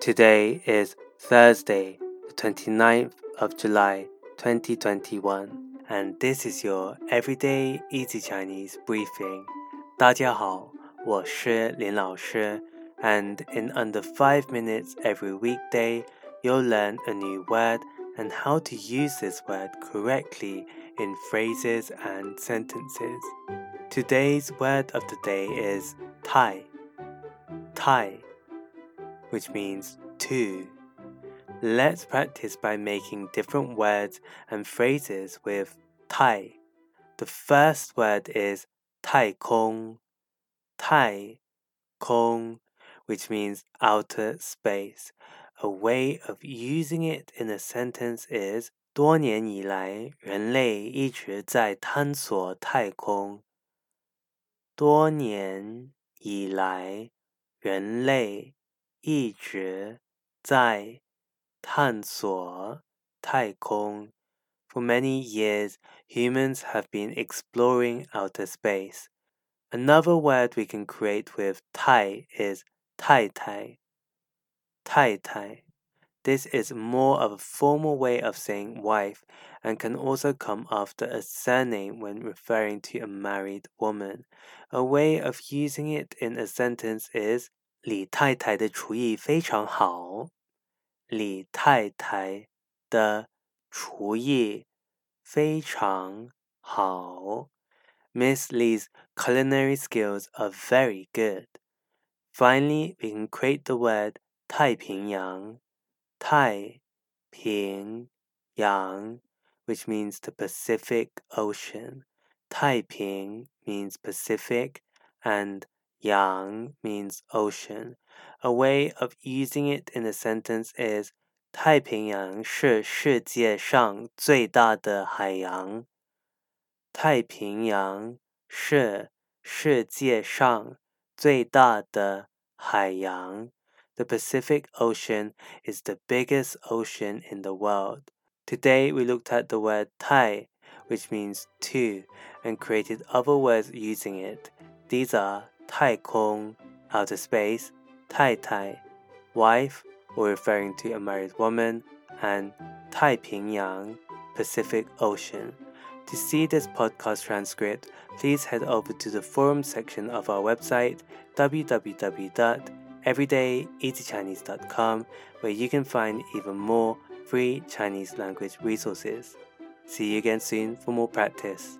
Today is Thursday, the 29th of July, 2021, and this is your Everyday Easy Chinese briefing. 大家好，我是林老师, and in under 5 minutes every weekday, you'll learn a new word and how to use this word correctly in phrases and sentences. Today's word of the day is tai. Tai which means too. Let's practice by making different words and phrases with tai. The first word is tai kong, tai kong, which means outer space. A way of using it in a sentence is 多年以来，人类一直在探索太空。多年以来，人类一直在探索太空。For many years, humans have been exploring outer space. Another word we can create with tai is tai tai. Tai tai. This is more of a formal way of saying wife and can also come after a surname when referring to a married woman. A way of using it in a sentence is 李太太的厨艺非常好。李太太的厨艺非常好。Miss Lee's culinary skills are very good. Finally, we can create the word 太平洋。太平洋 which means the Pacific Ocean. 太平 means Pacific and Yang means ocean. A way of using it in a sentence is 太平洋是世界上最大的海洋。太平洋是世界上最大的海洋。The Pacific Ocean is the biggest ocean in the world. Today we looked at the word Tai, which means too, and created other words using it. These are 太空, outer space, tai tai, wife, or referring to a married woman, and Tai Ping Yang, Pacific Ocean. To see this podcast transcript, please head over to the forum section of our website, www.everydayeasychinese.com, where you can find even more free Chinese language resources. See you again soon for more practice.